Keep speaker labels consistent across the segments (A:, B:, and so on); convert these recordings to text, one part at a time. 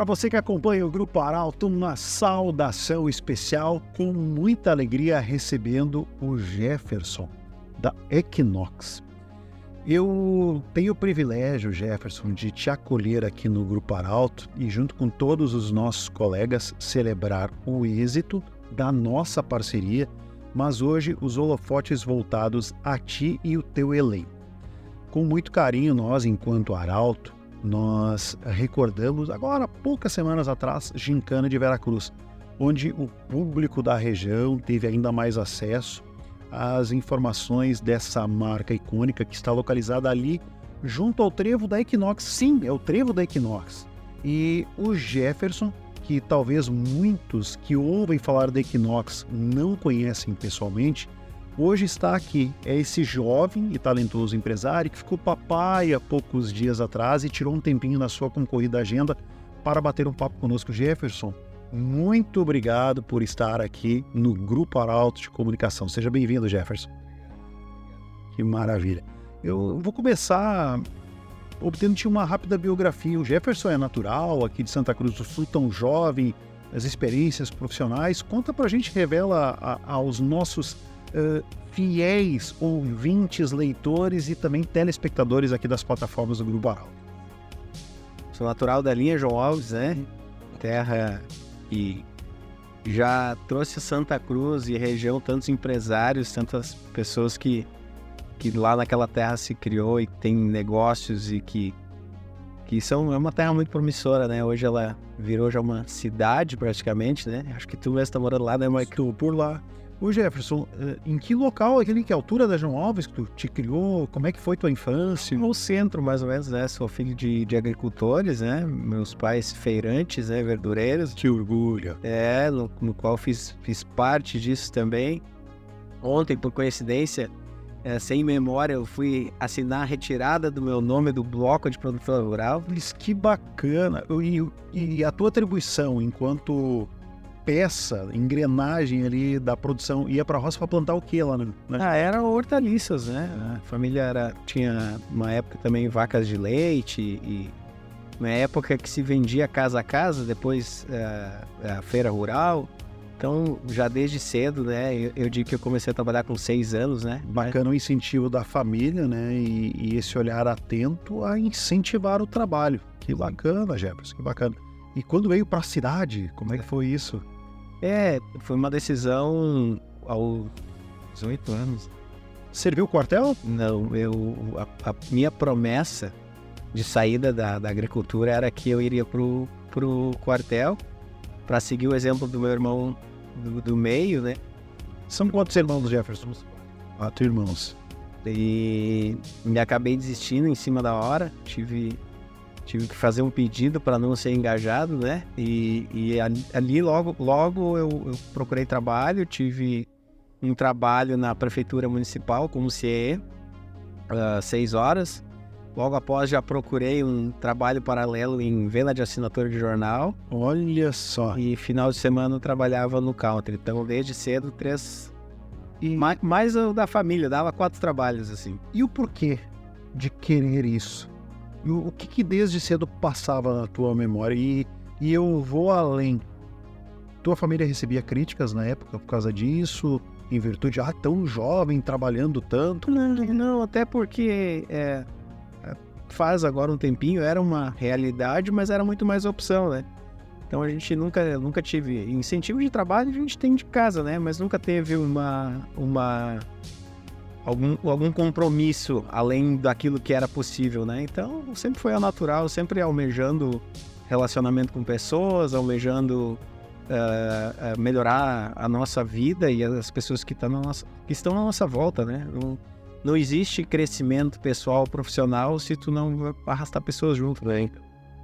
A: Para você que acompanha o Grupo Arauto, uma saudação especial, com muita alegria recebendo o Jefferson, da Equinox. Eu tenho o privilégio, Jefferson, de te acolher aqui no Grupo Arauto e, junto com todos os nossos colegas, celebrar o êxito da nossa parceria, mas hoje os holofotes voltados a ti e o teu elenco. Com muito carinho, nós, enquanto Arauto, nós recordamos, agora, poucas semanas atrás, Gincana de Veracruz, onde o público da região teve ainda mais acesso às informações dessa marca icônica que está localizada ali junto ao trevo da Equinox. Sim, é o trevo da Equinox. E o Jefferson, que talvez muitos que ouvem falar da Equinox não conhecem pessoalmente, hoje está aqui. É esse jovem e talentoso empresário que ficou papai há poucos dias atrás e tirou um tempinho na sua concorrida agenda para bater um papo conosco. Jefferson, muito obrigado por estar aqui no Grupo Arauto de Comunicação. Seja bem-vindo, Jefferson. Que maravilha. Eu vou começar obtendo uma rápida biografia. O Jefferson é natural aqui de Santa Cruz do Sul, tão jovem, as experiências profissionais. Conta pra gente, revela a, aos nossos uh, fiéis ouvintes, leitores e também telespectadores aqui das plataformas do Grupo Arauto.
B: Sou natural da linha João Alves, né? Terra e já trouxe Santa Cruz e região tantos empresários, tantas pessoas que, que lá naquela terra se criou e tem negócios e que, que são é uma terra muito promissora, né? Hoje ela virou já uma cidade praticamente, né? Acho que tu mesmo está morando lá, né, Mike?
A: Estou por lá. Ô Jefferson, eh, em que local, aquele que altura da João Alves que tu te criou? Como é que foi tua infância?
B: No centro, mais ou menos, né? Sou filho de, de agricultores, né? Meus pais feirantes, né? Verdureiros.
A: Que orgulho.
B: É, no, no qual fiz, fiz parte disso também. Ontem, por coincidência, é, sem memória, eu fui assinar a retirada do meu nome do bloco de produtor rural.
A: Mas que bacana! E, e a tua atribuição enquanto peça, engrenagem ali da produção. Ia para a roça para plantar o que lá, né?
B: Ah, era hortaliças, né? A família era, tinha uma época também vacas de leite e uma época que se vendia casa a casa, depois uh, a feira rural. Então, já desde cedo, né? Eu, eu, digo que eu comecei a trabalhar com seis anos, né?
A: Bacana o incentivo da família, né? E, e esse olhar atento a incentivar o trabalho. Que bacana, Jefferson, que bacana. E quando veio para a cidade, como é que foi isso?
B: É, foi uma decisão aos 18 anos.
A: Serviu o quartel?
B: Não, eu a, a minha promessa de saída da, da, agricultura era que eu iria pro, pro quartel para seguir o exemplo do meu irmão do, do, meio, né?
A: São quantos irmãos, Jefferson? Quatro irmãos.
B: E me acabei desistindo em cima da hora. Tive tive que fazer um pedido para não ser engajado, né? E, e ali logo, logo eu, eu, procurei trabalho, tive um trabalho na prefeitura municipal como CE, uh, seis horas. Logo após já procurei um trabalho paralelo em venda de assinatura de jornal.
A: Olha só.
B: E final de semana eu trabalhava no country. Então desde cedo três e... mais, mais o da família, dava quatro trabalhos assim.
A: E o porquê de querer isso? O que, que desde cedo passava na tua memória? E, e eu vou além. Tua família recebia críticas na época por causa disso? Em virtude, ah, tão jovem, trabalhando tanto?
B: Não, não até porque é, é, faz agora um tempinho, era uma realidade, mas era muito mais opção, né? Então a gente nunca, nunca tive incentivo de trabalho, a gente tem de casa, né? Mas nunca teve uma, uma algum, algum compromisso além daquilo que era possível, né? Então, sempre foi ao natural, sempre almejando relacionamento com pessoas, almejando uh, uh, melhorar a nossa vida e as pessoas que, tá na nossa, que estão na nossa volta, né? Não, não existe crescimento pessoal, profissional, se tu não arrastar pessoas junto, né?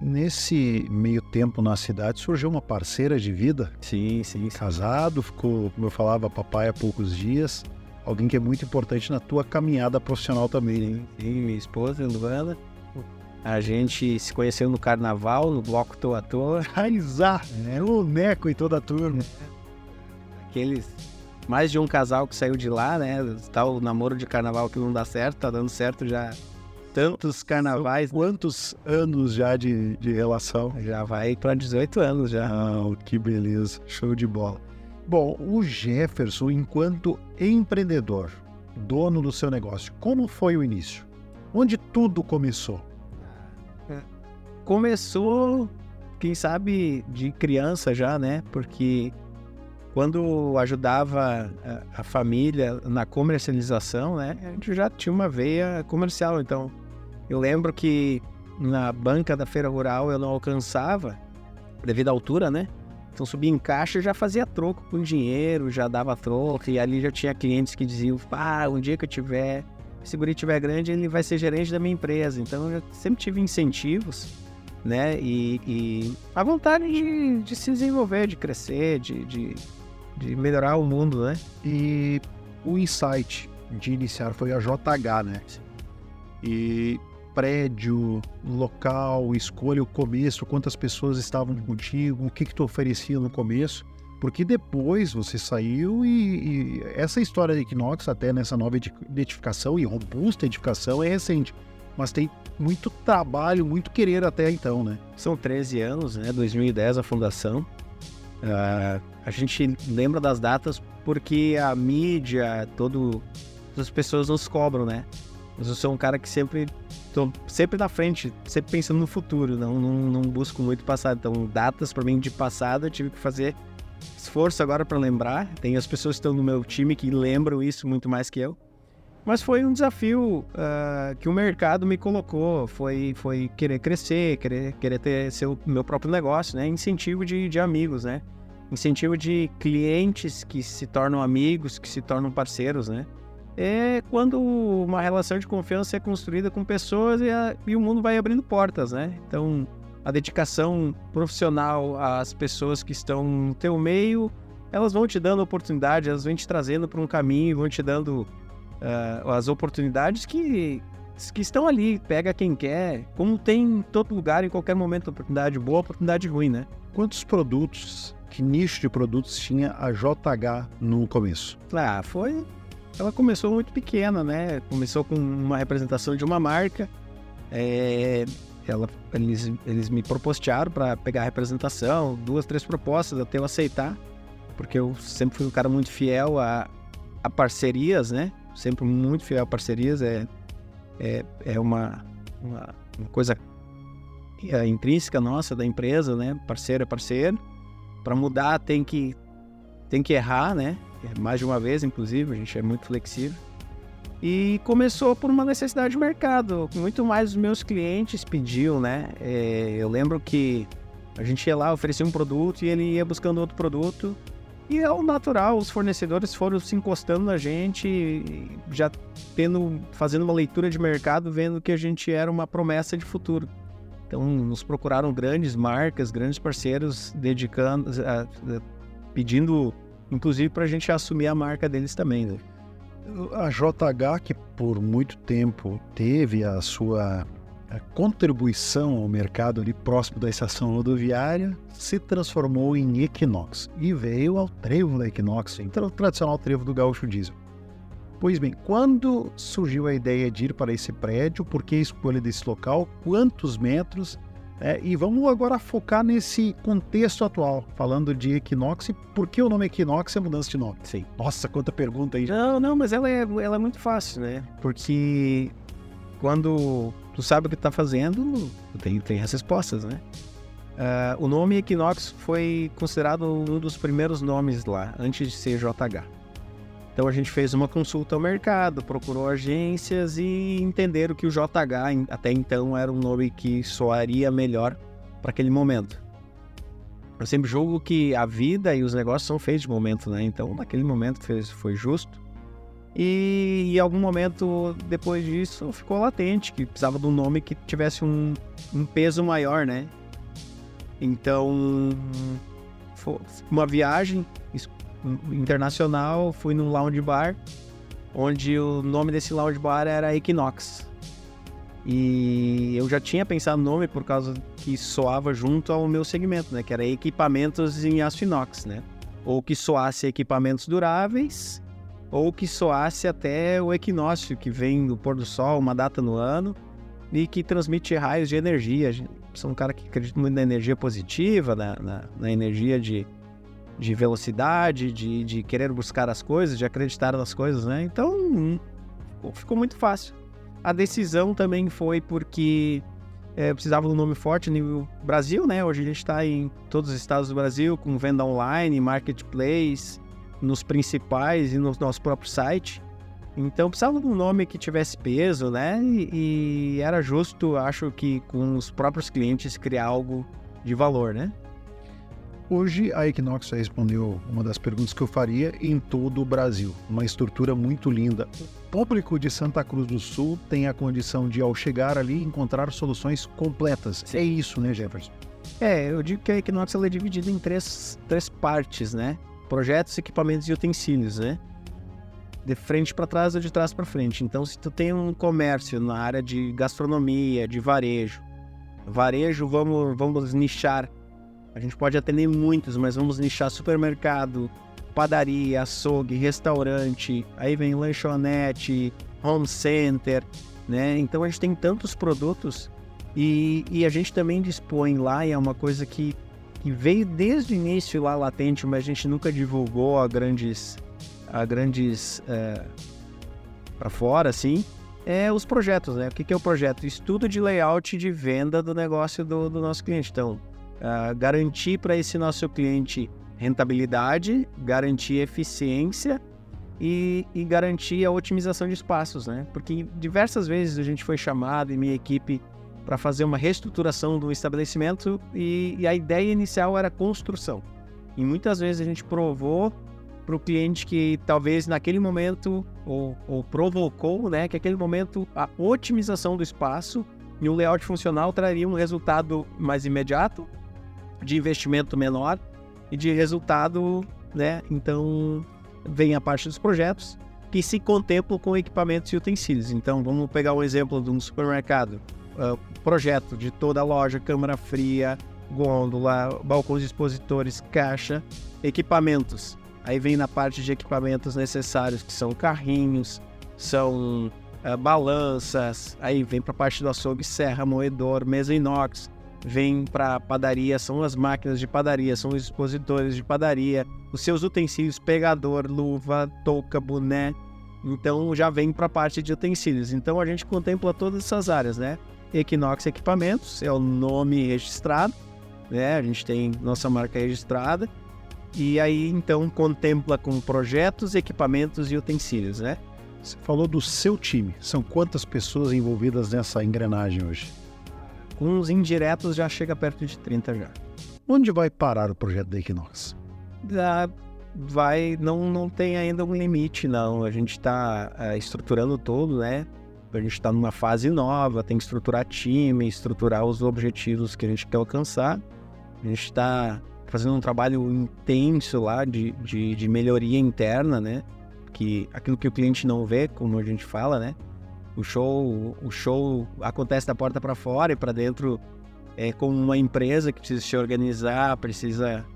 A: Nesse meio tempo na cidade surgiu uma parceira de vida.
B: Sim, sim. sim.
A: Casado, ficou, como eu falava, papai há poucos dias alguém que é muito importante na tua caminhada profissional também, né?
B: Sim, minha esposa, Luana. A gente se conheceu no carnaval, no bloco Toa Toa.
A: Raizar, é o Neco e toda a turma.
B: Aqueles. Mais de um casal que saiu de lá, né? Tá o namoro de carnaval que não dá certo, tá dando certo já tantos carnavais.
A: Quantos anos já de, de relação?
B: Já vai para 18 anos já.
A: Ah, que beleza, show de bola. Bom, o Jefferson, enquanto empreendedor, dono do seu negócio, como foi o início? Onde tudo começou?
B: Começou, quem sabe, de criança já, né? Porque quando ajudava a, a, família na comercialização, né? A gente já tinha uma veia comercial. Então, eu lembro que na banca da feira rural eu não alcançava, devido à altura, né? Então subia em caixa já fazia troco com dinheiro, já dava troco, e ali já tinha clientes que diziam, ah, um dia que eu tiver, se o guri tiver grande, ele vai ser gerente da minha empresa. Então eu sempre tive incentivos, né? E, e a vontade de, de, se desenvolver, de crescer, de, de, de melhorar o mundo, né?
A: E o insight de iniciar foi a JH, né? E prédio, local, escolha o começo, quantas pessoas estavam contigo, o que, que tu oferecia no começo. Porque depois você saiu e, e essa história da Equinox, até nessa nova identificação e robusta edificação, é recente. Mas tem muito trabalho, muito querer até então, né?
B: São 13 anos, né? 2010 a fundação. Uh, a gente lembra das datas porque a mídia, todo, as pessoas nos cobram, né? Mas eu sou um cara que sempre tô sempre na frente, sempre pensando no futuro, não, não, não busco muito passado. Então, datas para mim de passado eu tive que fazer esforço agora para lembrar. Tem as pessoas que estão no meu time que lembram isso muito mais que eu. Mas foi um desafio uh, que o mercado me colocou, foi, foi querer crescer, querer, querer ter seu meu próprio negócio, né? Incentivo de, de amigos, né? Incentivo de clientes que se tornam amigos, que se tornam parceiros, né? É quando uma relação de confiança é construída com pessoas e, a, e, o mundo vai abrindo portas, né? Então, a dedicação profissional às pessoas que estão no teu meio, elas vão te dando oportunidade, elas vão te trazendo para um caminho, vão te dando uh, as oportunidades que, que estão ali. Pega quem quer, como tem em todo lugar, em qualquer momento, oportunidade boa, oportunidade ruim, né?
A: Quantos produtos, que nicho de produtos tinha a JH no começo?
B: Ah, foi ela começou muito pequena, né? Começou com uma representação de uma marca. É, ela, eles, eles me propostearam para pegar a representação, duas, três propostas até eu aceitar, porque eu sempre fui um cara muito fiel a, a parcerias, né? Sempre muito fiel a parcerias. É, é, é uma, uma, uma coisa é, intrínseca nossa da empresa, né? Parceiro é parceiro. Para mudar tem que tem que errar, né? Mais de uma vez, inclusive, a gente é muito flexível. E começou por uma necessidade de mercado. Muito mais os meus clientes pediam, né? É, eu lembro que a gente ia lá, oferecia um produto e ele ia buscando outro produto. E é o natural, os fornecedores foram se encostando na gente, já tendo, fazendo uma leitura de mercado, vendo que a gente era uma promessa de futuro. Então, nos procuraram grandes marcas, grandes parceiros, dedicando, pedindo inclusive para a gente assumir a marca deles também. Né?
A: A JH, que por muito tempo teve a sua a contribuição ao mercado ali próximo da estação rodoviária, se transformou em Equinox e veio ao trevo da Equinox, então o tradicional trevo do gaúcho diesel. Pois bem, quando surgiu a ideia de ir para esse prédio, por que a escolha desse local, quantos metros é, e vamos agora focar nesse contexto atual, falando de Equinox. Por que o nome Equinox é mudança de nome?
B: Sim.
A: Nossa, quanta pergunta aí.
B: Não, não, mas ela é, ela é muito fácil, né? Porque quando tu sabe o que tu tá fazendo, tem, tem as respostas, né? Uh, o nome Equinox foi considerado um dos primeiros nomes lá, antes de ser JH. Então a gente fez uma consulta ao mercado, procurou agências e entenderam que o JH até então era um nome que soaria melhor para aquele momento. Eu sempre julgo que a vida e os negócios são feitos de momento, né? Então naquele momento fez, foi justo. E em algum momento depois disso ficou latente que precisava de um nome que tivesse um, um peso maior, né? Então, foi uma viagem, internacional, fui num lounge bar, onde o nome desse lounge bar era Equinox. E eu já tinha pensado no nome por causa que soava junto ao meu segmento, né? Que era equipamentos em aço inox, né? Ou que soasse equipamentos duráveis, ou que soasse até o equinócio, que vem do pôr do sol, uma data no ano, e que transmite raios de energia. Sou um cara que acredita muito na energia positiva, na, na, na energia de, de velocidade, de, de querer buscar as coisas, de acreditar nas coisas, né? Então, ficou muito fácil. A decisão também foi porque é, precisava de um nome forte no Brasil, né? Hoje a gente está em todos os estados do Brasil com venda online, marketplace, nos principais e no nosso próprio site. Então precisava de um nome que tivesse peso, né? E, e, era justo, acho que com os próprios clientes criar algo de valor, né?
A: Hoje a Equinox respondeu uma das perguntas que eu faria em todo o Brasil. Uma estrutura muito linda. O público de Santa Cruz do Sul tem a condição de, ao chegar ali, encontrar soluções completas. Sim. É isso, né, Jefferson?
B: É, eu digo que a Equinox é dividida em três, três partes, né? Projetos, equipamentos e utensílios, né? De frente para trás ou de trás para frente. Então, se tu tem um comércio na área de gastronomia, de varejo, varejo, vamos, vamos nichar a gente pode atender muitos, mas vamos nichar supermercado, padaria, açougue, restaurante, aí vem lanchonete, home center, né? Então a gente tem tantos produtos e, e a gente também dispõe lá, e é uma coisa que, que veio desde o início lá latente, mas a gente nunca divulgou a grandes, a grandes é, para fora, assim, é os projetos, né? O que, que é o projeto? Estudo de layout de venda do negócio do, do nosso cliente. Então, uh, garantir para esse nosso cliente rentabilidade, garantir eficiência e, e, garantir a otimização de espaços, né? Porque diversas vezes a gente foi chamado e minha equipe para fazer uma reestruturação do estabelecimento e, e, a ideia inicial era construção. E muitas vezes a gente provou para o cliente que talvez naquele momento ou, ou provocou, né, que aquele momento a otimização do espaço e um layout funcional traria um resultado mais imediato de investimento menor e de resultado, né? Então vem a parte dos projetos que se contemplam com equipamentos e utensílios. Então vamos pegar um exemplo de um supermercado, uh, projeto de toda a loja, câmara fria, gôndola, balcões expositores, caixa, equipamentos. Aí vem na parte de equipamentos necessários que são carrinhos, são uh, balanças, aí vem para a parte do açougue, serra, moedor, mesa inox, vem para padaria, são as máquinas de padaria, são os expositores de padaria, os seus utensílios, pegador, luva, touca, boné. Então já vem para a parte de utensílios. Então a gente contempla todas essas áreas, né? Equinox Equipamentos é o nome registrado, né? A gente tem nossa marca registrada. E aí então contempla com projetos, equipamentos e utensílios, né?
A: Você falou do seu time. São quantas pessoas envolvidas nessa engrenagem hoje?
B: Com os indiretos já chega perto de 30 já.
A: Onde vai parar o projeto da Equinox?
B: Ah, vai, não, não tem ainda um limite, não. A gente está é, estruturando todo, né? A gente está numa fase nova, tem que estruturar time, estruturar os objetivos que a gente quer alcançar. A gente está fazendo um trabalho intenso lá de, de, de melhoria interna, né? Que aquilo que o cliente não vê, como a gente fala, né? O show, o show acontece da porta para fora e para dentro é como uma empresa que precisa se organizar, precisa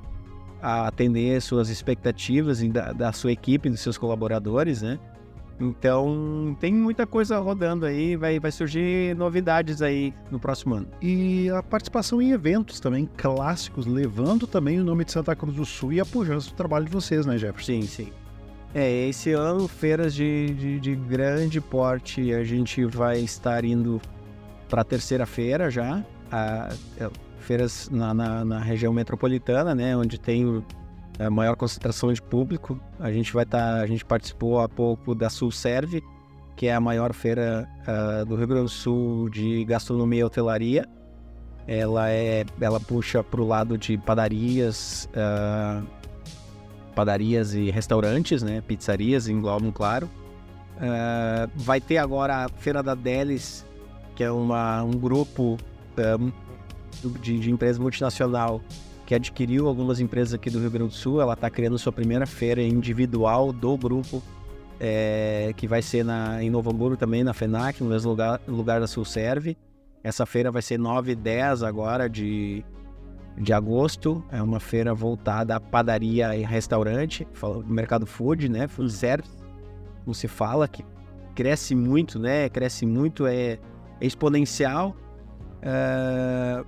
B: atender suas expectativas da, da sua equipe, dos seus colaboradores, né? Então, tem muita coisa rodando aí, vai, vai surgir novidades aí no próximo ano.
A: E a participação em eventos também clássicos, levando também o nome de Santa Cruz do Sul e a pujança do trabalho de vocês, né, Jefferson?
B: Sim, sim. É, esse ano, feiras de, de, de grande porte, a gente vai estar indo para a terceira feira já, a, é, feiras na, na, na, região metropolitana, né, onde tem a maior concentração de público. A gente vai estar, tá, a gente participou há pouco da Sul Serve, que é a maior feira uh, do Rio Grande do Sul de gastronomia e hotelaria. Ela é, ela puxa para o lado de padarias. Uh, padarias e restaurantes, né? Pizzarias englobam, claro. Uh, vai ter agora a Feira da Delis, que é uma, um grupo um, de, de empresa multinacional que adquiriu algumas empresas aqui do Rio Grande do Sul. Ela está criando sua primeira feira individual do grupo, é, que vai ser na, em Novo Hamburgo também, na FENAC, no mesmo lugar, lugar da Sulserve. Essa feira vai ser 9 e 10 agora de, de agosto. É uma feira voltada a padaria e restaurante, mercado food, né? Food service, como se fala, que cresce muito, né? Cresce muito, é, exponencial. Uh,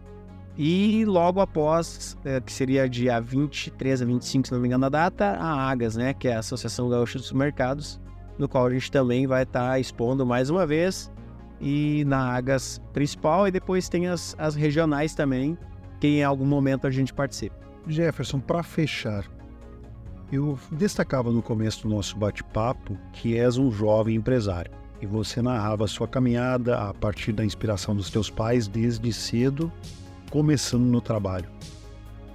B: e logo após, uh, que seria dia 23 a 25, se não me engano a data, a AGAS, né, que é a Associação Gaúcha dos Mercados, no qual a gente também vai estar tá expondo mais uma vez, e na AGAS principal, e depois tem as, as regionais também, que em algum momento a gente participa.
A: Jefferson, para fechar, eu destacava no começo do nosso bate-papo que és um jovem empresário e você narrava sua caminhada a partir da inspiração dos teus pais desde cedo, começando no trabalho.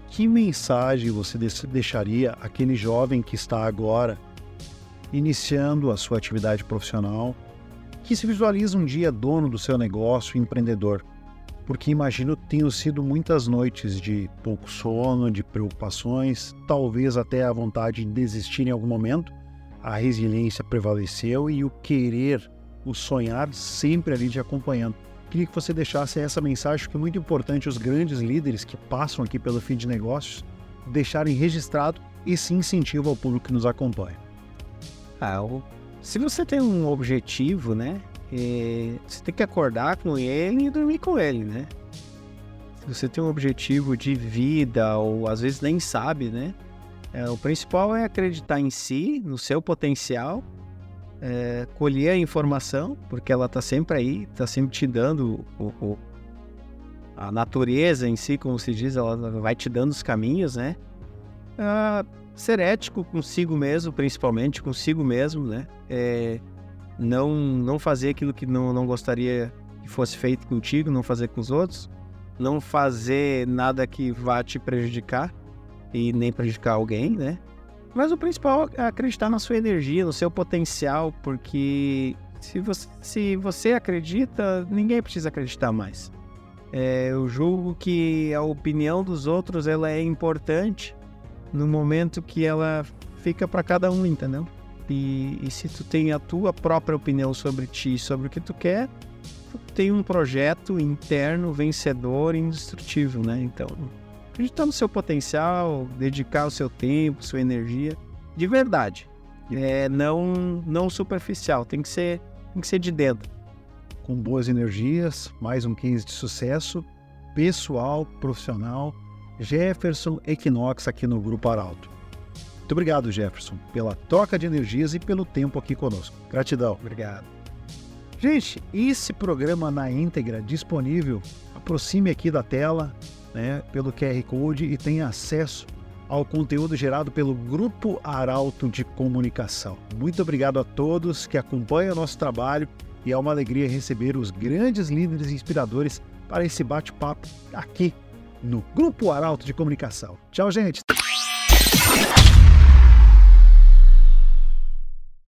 A: Que mensagem você deixaria àquele jovem que está agora iniciando a sua atividade profissional, que se visualiza um dia dono do seu negócio, empreendedor? Porque imagino tenham sido muitas noites de pouco sono, de preocupações, talvez até a vontade de desistir em algum momento. A resiliência prevaleceu e o querer o sonhar sempre ali te acompanhando. Queria que você deixasse essa mensagem que é muito importante os grandes líderes que passam aqui pelo fim de negócios deixarem registrado esse incentivo ao público que nos acompanha.
B: Ah, se você tem um objetivo, né? É, você tem que acordar com ele e dormir com ele, né? Se você tem um objetivo de vida ou às vezes nem sabe, né? É, o principal é acreditar em si, no seu potencial é, colher a informação, porque ela está sempre aí, está sempre te dando o, o, a natureza em si, como se diz, ela vai te dando os caminhos, né? Ah, ser ético consigo mesmo, principalmente consigo mesmo, né? É, não, não fazer aquilo que não, não gostaria que fosse feito contigo, não fazer com os outros, não fazer nada que vá te prejudicar e nem prejudicar alguém, né? Mas o principal é acreditar na sua energia, no seu potencial, porque se você, se você acredita, ninguém precisa acreditar mais. É, eu julgo que a opinião dos outros ela é importante no momento que ela fica para cada um, entendeu? E, e, se tu tem a tua própria opinião sobre ti, sobre o que tu quer, tu tem um projeto interno vencedor e indestrutível, né? Então, acreditar no seu potencial, dedicar o seu tempo, sua energia, de verdade. É, não, não superficial, tem que ser, tem que ser de dentro.
A: Com boas energias, mais um 15 de sucesso, pessoal, profissional, Jefferson Equinox aqui no Grupo Arauto. Muito obrigado, Jefferson, pela troca de energias e pelo tempo aqui conosco. Gratidão.
B: Obrigado.
A: Gente, esse programa na íntegra disponível, aproxime aqui da tela, né, pelo QR Code e tem acesso ao conteúdo gerado pelo Grupo Arauto de Comunicação. Muito obrigado a todos que acompanham o nosso trabalho e é uma alegria receber os grandes líderes inspiradores para esse bate-papo aqui no Grupo Arauto de Comunicação. Tchau, gente!